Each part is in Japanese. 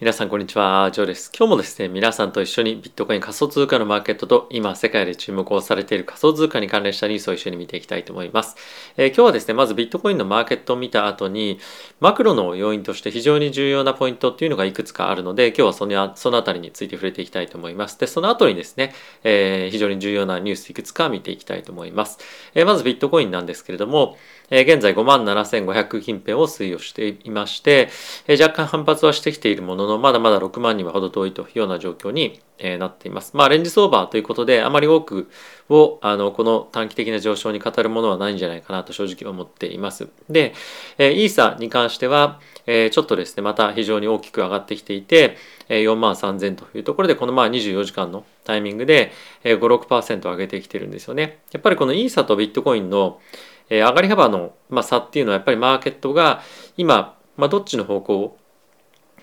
皆さんこんにちは、ジョーです。今日もですね、皆さんと一緒にビットコイン仮想通貨のマーケットと今世界で注目をされている仮想通貨に関連したニュースを一緒に見ていきたいと思います。えー、今日はですね、まずビットコインのマーケットを見た後に、マクロの要因として非常に重要なポイントっていうのがいくつかあるので、今日はそのそのあたりについて触れていきたいと思います。で、その後にですね、えー、非常に重要なニュースいくつか見ていきたいと思います。えー、まずビットコインなんですけれども、え現在57,500近辺を推移をしていまして、え若干反発はしてきているものの、まだまだ6万には程遠いというような状況に、えなっています。まあ、レンジ相場ということで、あまり多くを、あの、この短期的な上昇に語るものはないんじゃないかなと正直思っています。で、えイーサに関しては、えちょっとですね、また非常に大きく上がってきていて、4万3000というところで、このまあ24時間のタイミングで、5、6%上げてきてるんですよね。やっぱりこのイーサとビットコインのえ上がり幅の、まあ、差っていうのはやっぱりマーケットが今、まあ、どっちの方向を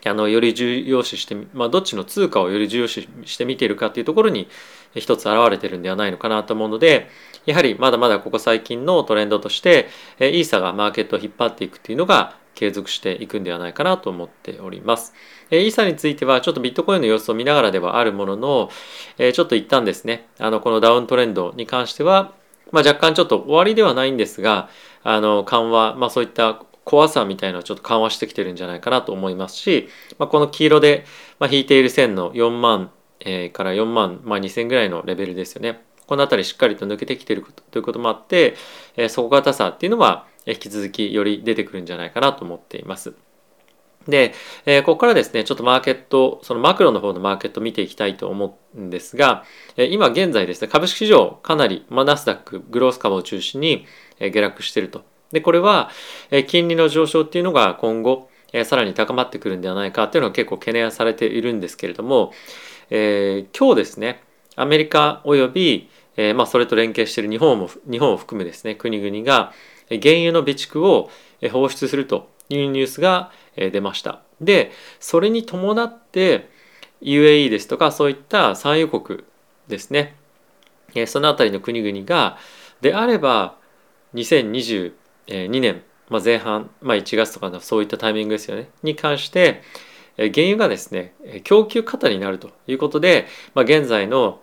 あのより重要視して、まあ、どっちの通貨をより重要視して見ているかっていうところに一つ現れてるんではないのかなと思うのでやはりまだまだここ最近のトレンドとしてイーサがマーケットを引っ張っていくっていうのが継続していくんではないかなと思っております。イーサについてはちょっとビットコインの様子を見ながらではあるもののえちょっと一旦ですねあのこのダウントレンドに関してはまあ、若干ちょっと終わりではないんですがあの緩和、まあ、そういった怖さみたいなのをちょっと緩和してきてるんじゃないかなと思いますし、まあ、この黄色で、引いている線の4万、えー、から4万、まあ、2000ぐらいのレベルですよね。この辺りしっかりと抜けてきてるということもあって、えー、底堅さっていうのは引き続きより出てくるんじゃないかなと思っています。で、えー、ここからですね、ちょっとマーケット、そのマクロの方のマーケット見ていきたいと思うんですが、えー、今現在ですね、株式市場かなり、まあ、ナスダック、グロース株を中心に、え、下落していると。で、これは、えー、金利の上昇っていうのが今後、えー、さらに高まってくるんではないかっていうのが結構懸念されているんですけれども、えー、今日ですね、アメリカおよび、えーまあ、それと連携している日本も日本を含むですね国々が原油の備蓄を放出するというニュースが出ました。でそれに伴って UAE ですとかそういった産油国ですねその辺りの国々がであれば2022年、まあ、前半、まあ、1月とかのそういったタイミングですよねに関して原油がですね供給過多になるということで、まあ、現在の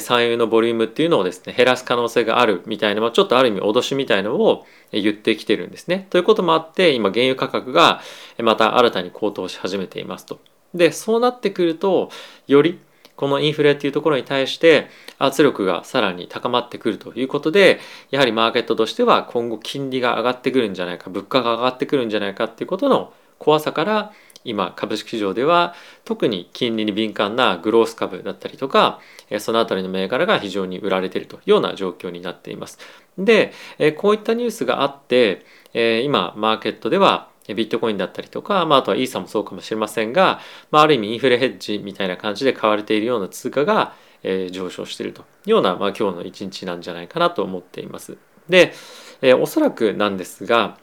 産油のボリュームっていうのをですね減らす可能性があるみたいな、まあ、ちょっとある意味脅しみたいのを言ってきてるんですね。ということもあって今原油価格がまた新たに高騰し始めていますと。でそうなってくるとよりこのインフレっていうところに対して圧力がさらに高まってくるということでやはりマーケットとしては今後金利が上がってくるんじゃないか物価が上がってくるんじゃないかっていうことの怖さから今株式市場では特に金利に敏感なグロース株だったりとかそのあたりの銘柄が非常に売られているというような状況になっています。でこういったニュースがあって今マーケットではビットコインだったりとか、まあ、あとはイーサもそうかもしれませんが、まあ、ある意味インフレヘッジみたいな感じで買われているような通貨が、え、上昇しているというような、まあ、今日の一日なんじゃないかなと思っています。で、え、おそらくなんですが、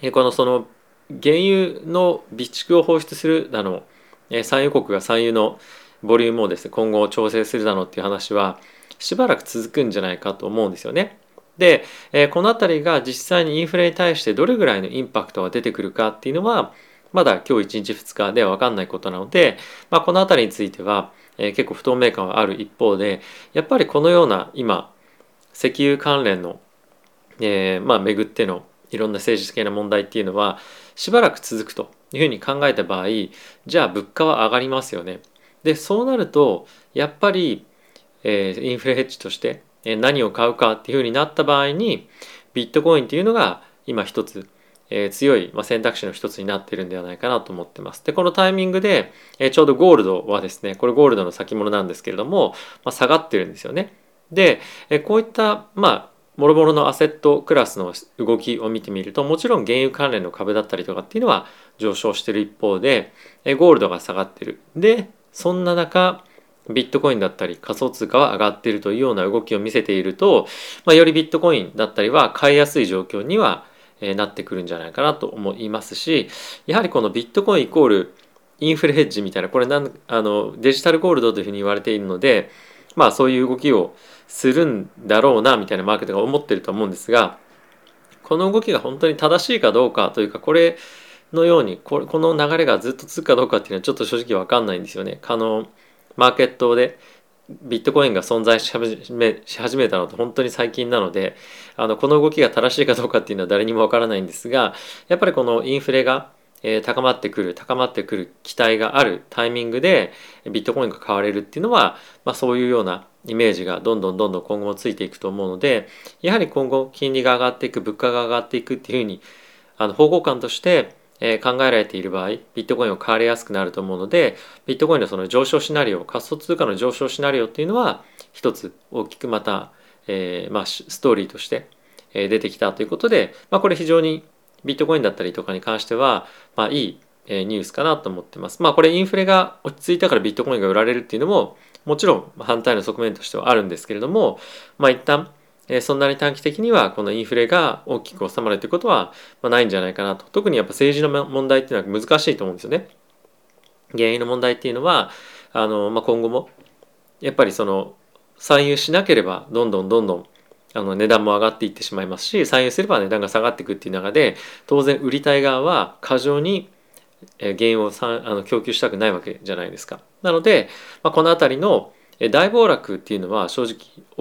え、このその原油の備蓄を放出するだの、え産油国が産油のボリュームをですね今後調整するだのっていう話はしばらく続くんじゃないかと思うんですよね。で、えこの辺りが実際にインフレに対してどれぐらいのインパクトが出てくるかっていうのはまだ今日1日2日では分かんないことなので、まあ、この辺りについては、え結構不透明感はある一方でやっぱりこのような今石油関連の、えー、まあ巡ってのいろんな政治的な問題っていうのはしばらく続くというふうに考えた場合じゃあ物価は上がりますよね。でそうなるとやっぱり、えー、インフレヘッジとして何を買うかっていうふうになった場合にビットコインっていうのが今一つ、えー、強い、まあ、選択肢の一つになってるんではないかなと思ってます。でこのタイミングで、えー、ちょうどゴールドはですねこれゴールドの先物なんですけれども、まあ、下がってるんですよね。で、えー、こういったまあもろもろのアセットクラスの動きを見てみるともちろん原油関連の株だったりとかっていうのは上昇してる一方でゴールドが下がってる。でそんな中ビットコインだったり仮想通貨は上がっているというような動きを見せていると、まあ、よりビットコインだったりは買いやすい状況にはなってくるんじゃないかなと思いますしやはりこのビットコインイコールインフレヘッジみたいなこれなんあのデジタルゴールドというふうに言われているのでまあそういう動きをするんだろうなみたいなマーケットが思ってると思うんですがこの動きが本当に正しいかどうかというかこれのようにここの流れがずっと続くかどうかっていうのはちょっと正直わかんないんですよね。あのマーケットでビットコインが存在し始めし始めたのって本当に最近なのであのこの動きが正しいかどうかっていうのは誰にもわからないんですがやっぱりこのインフレがえ高まってくる高まってくる期待があるタイミングでビットコインが買われるっていうのは、まあ、そういうようなイメージがどんどんどんどん今後もついていくと思うのでやはり今後金利が上がっていく物価が上がっていくっていうふうにあの方向感としてえ考えられている場合ビットコインを買われやすくなると思うのでビットコインのその上昇シナリオ仮想通貨の上昇シナリオっていうのは一つ大きくまた、えー、まあ、ストーリーとして出てきたということで、まあ、これ非常にビットコインだったりとかに関しては、まあ、いいニュースかなと思ってます。まあこれインフレが落ち着いたからビットコインが売られるっていうのももちろん反対の側面としてはあるんですけれども、まあ一旦そんなに短期的にはこのインフレが大きく収まるということはないんじゃないかなと。特にやっぱ政治の問題っていうのは難しいと思うんですよね。原因の問題っていうのはあの、まあ、今後もやっぱりその参入しなければどんどんどんどんあの値段も上がっていってしまいますし参入すれば値段が下がっていくっていう中で当然売りたい側は過剰に原因をさあの供給したくないわけじゃないですか。なので、まあ、この辺りの大暴落っていうのは正直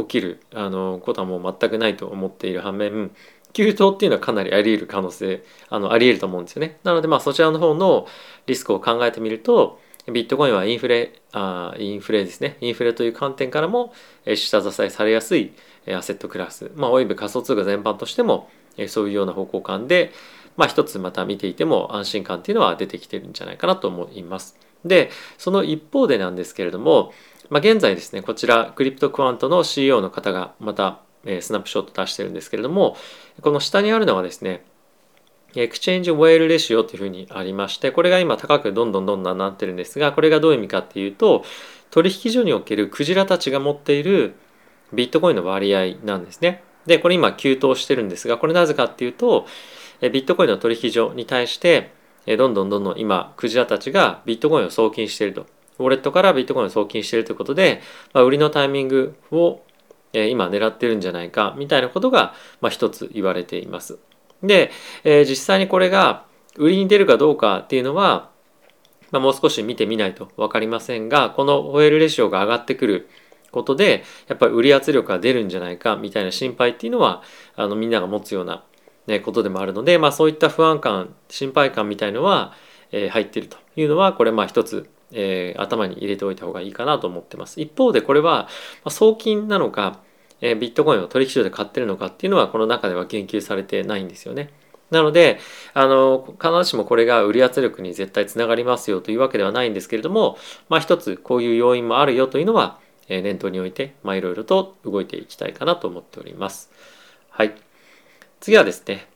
起きるあのことはもう全くないと思っている反面急騰っていうのはかなりあり得る可能性あのあり得ると思うんですよね。なのでまあそちらの方のリスクを考えてみるとビットコインはインフレあインフレですねインフレという観点からも下支えされやすいアセットクラス、まあ、および仮想通貨全般としてもそういうような方向感で、まあ、一つまた見ていても安心感っていうのは出てきてるんじゃないかなと思います。でその一方でなんですけれども、まあ、現在ですねこちら CryptoQuant の CEO の方がまたスナップショット出してるんですけれどもこの下にあるのはですね Exchange Whale Ratio というふうにありましてこれが今高くどんどんどんどんなってるんですがこれがどういう意味かっていうと取引所におけるクジラたちが持っているビットコインの割合なんですね。でこれ今急騰してるんですがこれなぜかっていうとビットコインの取引所に対してどんどんどんどん今クジラたちがビットコインを送金しているとウォレットからビットコインを送金しているということで、まあ、売りのタイミングを今狙ってるんじゃないかみたいなことが、一つ言われています。で、実際にこれが売りに出るかどうかっていうのは、まあ、もう少し見てみないと分かりませんがこのホエールレシオが上がってくることでやっぱり売り圧力が出るんじゃないかみたいな心配っていうのはあのみんなが持つような、ね、ことでもあるので、まあ、そういった不安感心配感みたいのは、えー、入っているというのはこれまあ一つ、えー、頭に入れておいた方がいいかなと思ってます。一方でこれは、まあ、送金なのかえビットコインを取引所で買ってるのかっていうのはこの中では言及されてないんですよね。なのであの必ずしもこれが売り圧力に絶対つながりますよというわけではないんですけれども、まあ、一つこういう要因もあるよというのは、念頭に置いて、まあ、いろいろと動いていきたいかなと思っております。はい。次はですね、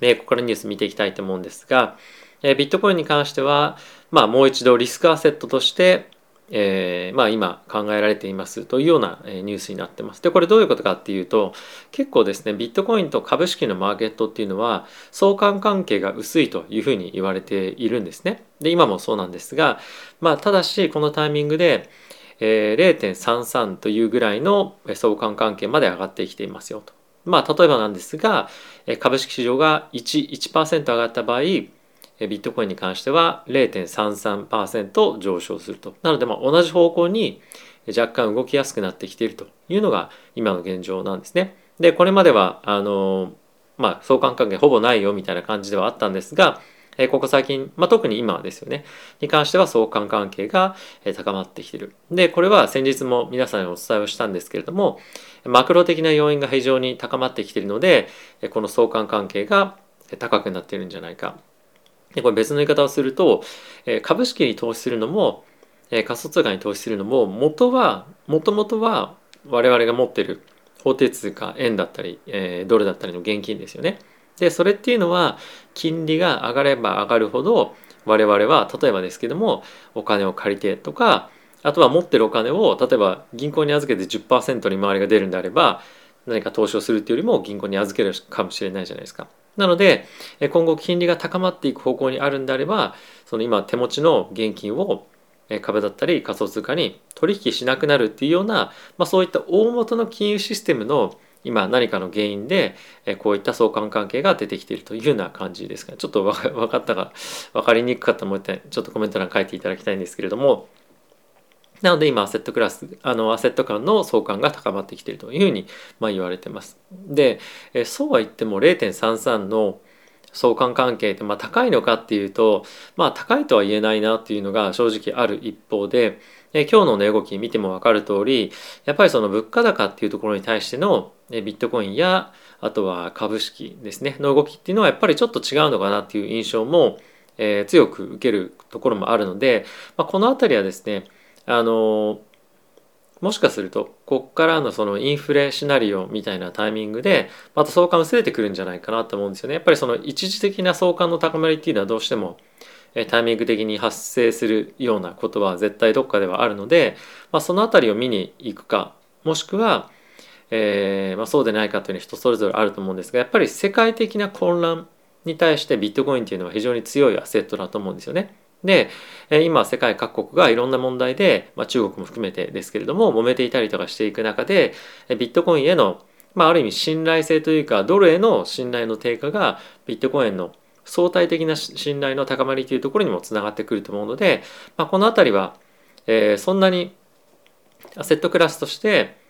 えここからニュース見ていきたいと思うんですが、えビットコインに関しては、まあ、もう一度リスクアセットとしてえー、まあ今考えられていますというようなニュースになってます。で、これどういうことかっていうと、結構ですね、ビットコインと株式のマーケットっていうのは相関関係が薄いというふうに言われているんですね。で、今もそうなんですが、まあただしこのタイミングで、えー、0.33というぐらいの相関関係まで上がってきていますよと。まあ例えばなんですが、株式市場が1、1%上がった場合、ビットコインに関しては0.33%上昇すると。なのでま同じ方向に若干動きやすくなってきているというのが今の現状なんですね。で、これまではあのまあ相関関係ほぼないよみたいな感じではあったんですが、えここ最近、まあ、特に今ですよね、に関しては相関関係が高まってきている。で、これは先日も皆さんにお伝えをしたんですけれども、マクロ的な要因が非常に高まってきているので、この相関関係が高くなっているんじゃないかでこれ別の言い方をすると、え株式に投資するのも、え仮想通貨に投資するのも元はもともとは我々が持ってる法定通貨円だったり、えドルだったりの現金ですよね。でそれっていうのは金利が上がれば上がるほど我々は例えばですけどもお金を借りてとかあとは持ってるお金を例えば銀行に預けて10%利回りが出るんであれば何か投資をするっていうよりも銀行に預けるかもしれないじゃないですか。なので今後金利が高まっていく方向にあるんであればその今手持ちの現金を株だったり仮想通貨に取引しなくなるっていうような、まあ、そういった大元の金融システムの今何かの原因でこういった相関関係が出てきているというような感じですかねちょっと分 かったか分かりにくかったもう一回ちょっとコメント欄書いていただきたいんですけれどもなので今アセットクラスあのアセット間の相関が高まってきているというふうにまあ言われてます。でそうは言っても0.33の相関関係ってまあ高いのかっていうとまあ高いとは言えないなっていうのが正直ある一方で今日の値動き見ても分かる通りやっぱりその物価高っていうところに対してのビットコインやあとは株式ですねの動きっていうのはやっぱりちょっと違うのかなっていう印象も、え、強く受けるところもあるので、ま、この辺りはですねあのもしかするとこっからのそのインフレシナリオみたいなタイミングでまた相関薄れてくるんじゃないかなと思うんですよね。やっぱりその一時的な相関の高まりっていうのはどうしてもタイミング的に発生するようなことは絶対どっかではあるので、まあ、その辺りを見に行くかもしくは、えーまあ、そうでないかというのは人それぞれあると思うんですがやっぱり世界的な混乱に対してビットコインっていうのは非常に強いアセットだと思うんですよね。で今世界各国がいろんな問題で、まあ、中国も含めてですけれども揉めていたりとかしていく中でビットコインへの、まあ、ある意味信頼性というかドルへの信頼の低下がビットコインの相対的な信頼の高まりというところにもつながってくると思うので、まあ、この辺りは、えー、そんなにアセットクラスとして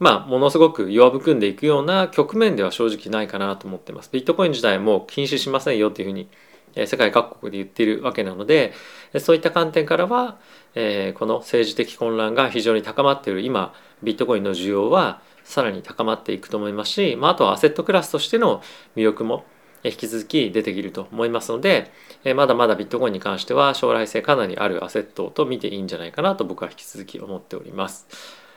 まあ、ものすごく弱含んでいくような局面では正直ないかなと思ってます。ビットコイン自体も禁止しませんよっていうふうに世界各国で言っているわけなのでそういった観点からは、えー、この政治的混乱が非常に高まっている今ビットコインの需要はさらに高まっていくと思いますし、まあ、あとはアセットクラスとしての魅力も引き続き出てきると思いますので、えまだまだビットコインに関しては将来性かなりあるアセットと見ていいんじゃないかなと僕は引き続き思っております。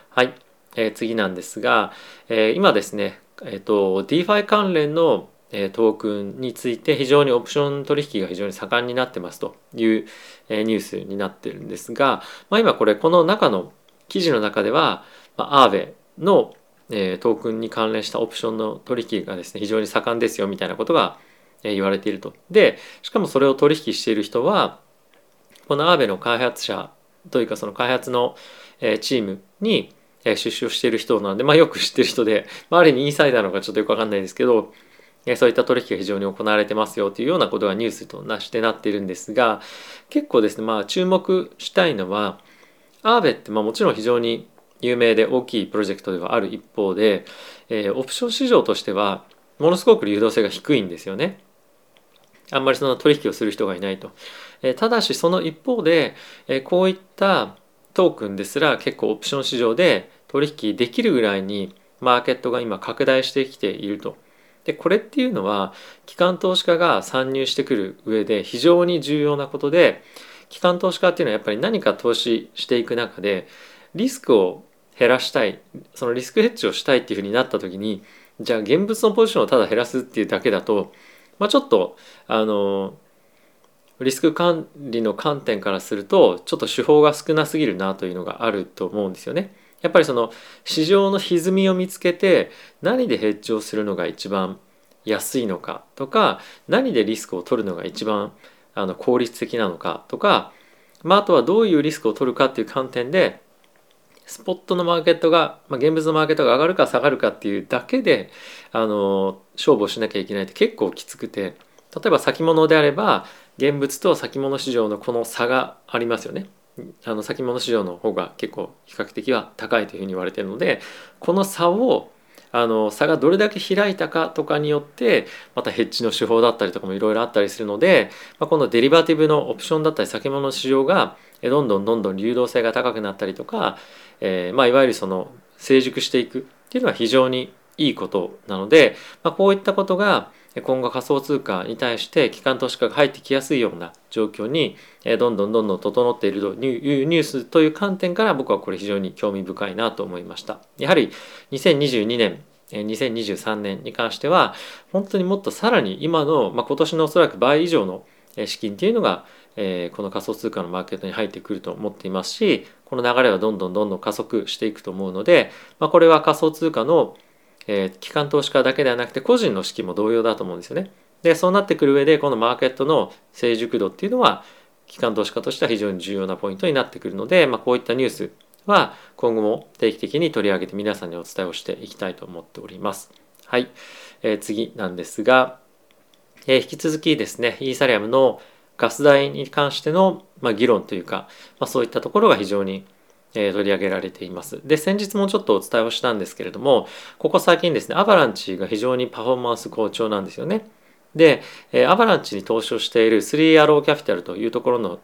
はい、えー、次なんですが、えー、今ですね、えーと、DeFi 関連のトークンについて非常にオプション取引が非常に盛んになってますというニュースになってるんですが、まあ、今これこの中の記事の中では、まあ、アーベのトークンに関連したオプションの取引がですね非常に盛んですよみたいなことが言われていると。でしかもそれを取引している人はこのアーベの開発者というかその開発のチームに出資をしている人なので、まあ、よく知ってる人で、まあ、ある意味インサイダーなのかちょっとよくわかんないですけどそういった取引が非常に行われてますよというようなことがニュースとなしてなっているんですが結構ですねまあ注目したいのはアーベってまあもちろん非常に有名で大きいプロジェクトではある一方で、えー、オプション市場としてはものすごく流動性が低いんですよね。あんまりその取引をする人がいないと。えー、ただしその一方で、えー、こういったトークンですら結構オプション市場で取引できるぐらいにマーケットが今拡大してきているとでこれっていうのは機関投資家が参入してくる上で非常に重要なことで機関投資家っていうのはやっぱり何か投資していく中でリスクを減らしたいそのリスクヘッジをしたいっていうふうになった時にじゃあ現物のポジションをただ減らすっていうだけだと、まあ、ちょっとあのリスク管理の観点からするとちょっと手法が少なすぎるなというのがあると思うんですよね。やっぱりその市場の歪みを見つけて何でヘッジをするのが一番安いのかとか何でリスクを取るのが一番あの効率的なのかとか、まあ、あとはどういうリスクを取るかっていう観点でスポットのマーケットが、まあ、現物のマーケットが上がるか下がるかっていうだけであの勝負をしなきゃいけないって結構きつくて例えば先物であれば現物と先物市場のこの差がありますよね。あの先物市場の方が結構比較的は高いというふうに言われてるのでこの差をあの差がどれだけ開いたかとかによってまたヘッジの手法だったりとかもいろいろあったりするので、まあ、このデリバティブのオプションだったり先物の市場がどんどんどんどん流動性が高くなったりとか、えーまあ、いわゆるその成熟していくっていうのは非常にいいことなので、まあ、こういったことが今後仮想通貨に対して機関投資家が入ってきやすいような状況にどんどんどんどん整っているというニュースという観点から僕はこれ非常に興味深いなと思いました。やはり2022年2023年に関しては本当にもっとさらに今の、まあ、今年のおそらく倍以上の資金っていうのがこの仮想通貨のマーケットに入ってくると思っていますしこの流れはどんどんどんどん加速していくと思うので、まあ、これは仮想通貨のえー、機関投資家だけではなくて個人の資金も同様だと思うんですよね。でそうなってくる上でこのマーケットの成熟度っていうのは機関投資家としては非常に重要なポイントになってくるので、まあ、こういったニュースは今後も定期的に取り上げて皆さんにお伝えをしていきたいと思っております。はい、えー、次なんですが、えー、引き続きですねイーサリアムのガス代に関しての、まあ、議論というか、まあ、そういったところが非常にえ取り上げられています。で、先日もちょっとお伝えをしたんですけれども、ここ最近ですね、アバランチが非常にパフォーマンス好調なんですよね。で、えアバランチに投資をしている3アローキャピタルというところの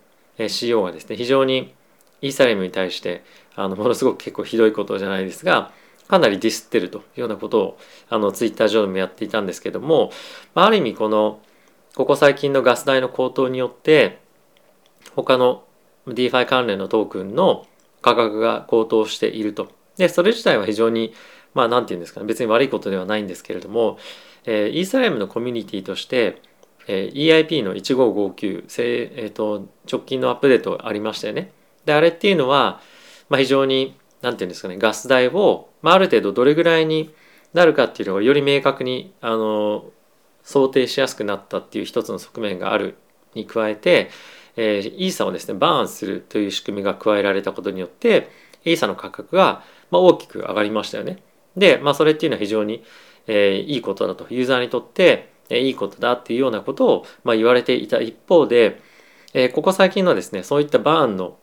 CEO がですね、非常にイーサレムに対してあのものすごく結構ひどいことじゃないですがかなりディスってるというようなことをあのツイッター上でもやっていたんですけども、ま、ある意味このここ最近のガス代の高騰によって他の DeFi 関連のトークンの価格が高騰していると。でそれ自体は非常にまあ何て言うんですかね別に悪いことではないんですけれども、えー、イーサレムのコミュニティとしてえー、EIP の1559、えーと直近のアップデートありましたよね。であれっていうのは、まあ、非常に何て言うんですかねガス代を、まあ、ある程度どれぐらいになるかっていうのがより明確にあの想定しやすくなったっていう一つの側面があるに加えて、えー、イーサをですねバーンするという仕組みが加えられたことによってイーサの価格が、まあ、大きく上がりましたよね。で、まあ、それっていうのは非常に、えー、いいことだとユーザーにとって、えー、いいことだっていうようなことを、まあ、言われていた一方で、えー、ここ最近のですねそういったバーンの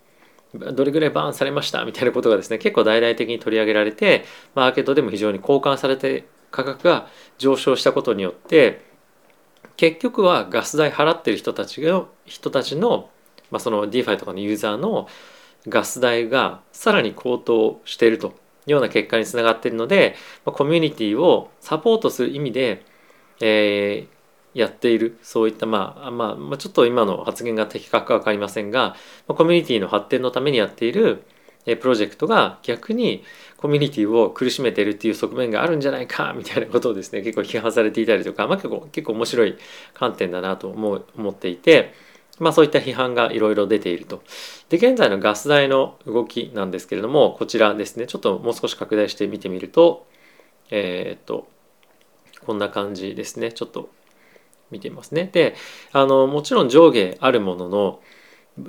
どれぐらいバーンされました？みたいなことがですね結構大々的に取り上げられてマーケットでも非常に交換されて価格が上昇したことによって結局はガス代払ってる人たちが人たちの、まあ、その DeFi とかのユーザーのガス代がさらに高騰しているというような結果につながっているのでまあコミュニティをサポートする意味で、えー、やっている。そういったまあまあちょっと今の発言が的確か分かりませんがまあコミュニティの発展のためにやっているプロジェクトが逆にコミュニティを苦しめてるっていう側面があるんじゃないかみたいなことをですね 結構批判されていたりとか、まあ、結構結構面白い観点だなと思う思っていて、まあ、そういった批判がいろいろ出ていると。で現在のガス代の動きなんですけれどもこちらですねちょっともう少し拡大して見てみるとえー、っとこんな感じですねちょっと見ていますね。であのもちろん上下あるものの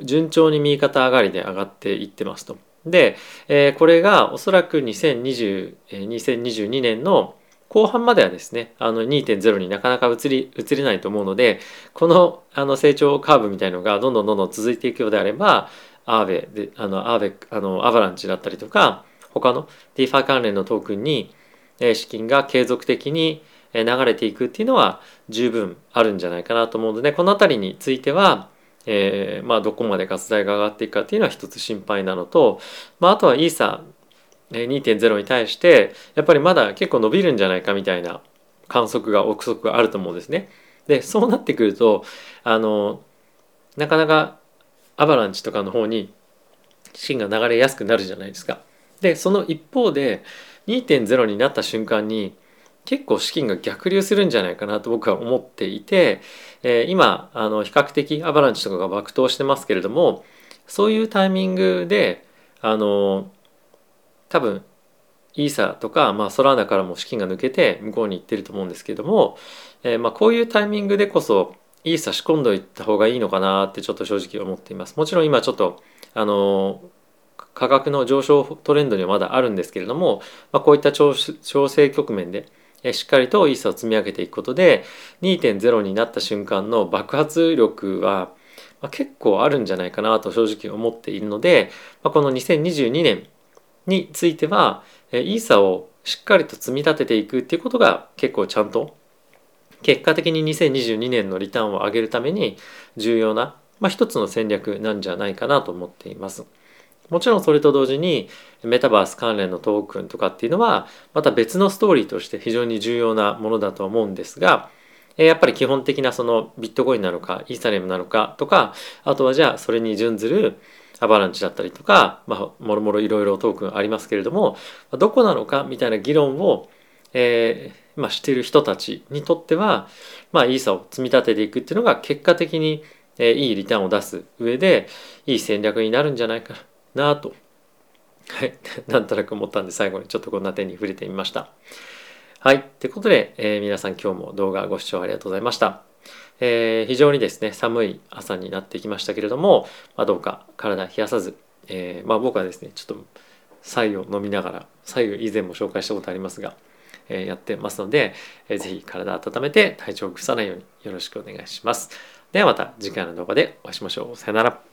順調に右肩上がりで上がっていってますと。で、え、これがおそらく2020 2022年の後半まではですねあの2.0になかなか移り移れないと思うのでこのあの成長カーブみたいのがどんどんどんどん続いていくようであればアーベであのアーベあのアバランチだったりとか他の DeFi 関連のトークンにえ資金が継続的に流れていくっていうのは十分あるんじゃないかなと思うのでこの辺りについては、えー、まあどこまでガス代が上がっていくかっていうのは一つ心配なのと、まあ、あとはイーサ2.0に対してやっぱりまだ結構伸びるんじゃないかみたいな観測が憶測があると思うんですね。でそうなってくるとあのなかなかアバランチとかの方に資金が流れやすくなるじゃないですか。でその一方で2.0になった瞬間に結構資金が逆流するんじゃないかなと僕は思っていて、え、今あの比較的アバランチとかが爆投してますけれどもそういうタイミングであの多分イーサとか、まあ、ソラーナからも資金が抜けて向こうに行ってると思うんですけれども、えー、まあこういうタイミングでこそイーサ仕込んどいた方がいいのかなってちょっと正直思っています。もちろん今ちょっとあの価格の上昇トレンドにはまだあるんですけれども、まあ、こういった調整局面でしっかりとイーサを積み上げていくことで2.0になった瞬間の爆発力は結構あるんじゃないかなと正直思っているのでこの2022年についてはイーサをしっかりと積み立てていくっていうことが結構ちゃんと結果的に2022年のリターンを上げるために重要な、まあ、一つの戦略なんじゃないかなと思っています。もちろんそれと同時にメタバース関連のトークンとかっていうのはまた別のストーリーとして非常に重要なものだと思うんですがやっぱり基本的なそのビットコインなのかイーサリアムなのかとかあとはじゃあそれに準ずるアバランチだったりとか、まあ、もろもろいろいろトークンありますけれどもどこなのかみたいな議論を、えーまあ、している人たちにとっては、まあ、イーサを積み立てていくっていうのが結果的に、いいリターンを出す上でいい戦略になるんじゃないかなと、はい、なんとなく思ったんで最後にちょっとこんな点に触れてみました。はい。ということで、えー、皆さん今日も動画ご視聴ありがとうございました。えー、非常にですね、寒い朝になってきましたけれども、まあ、どうか体冷やさず、えー、まあ、僕はですね、ちょっと白湯を飲みながら白湯以前も紹介したことありますが、え、やってますので、えー、ぜひ体温めて体調を崩さないようによろしくお願いします。ではまた次回の動画でお会いしましょう。さよなら。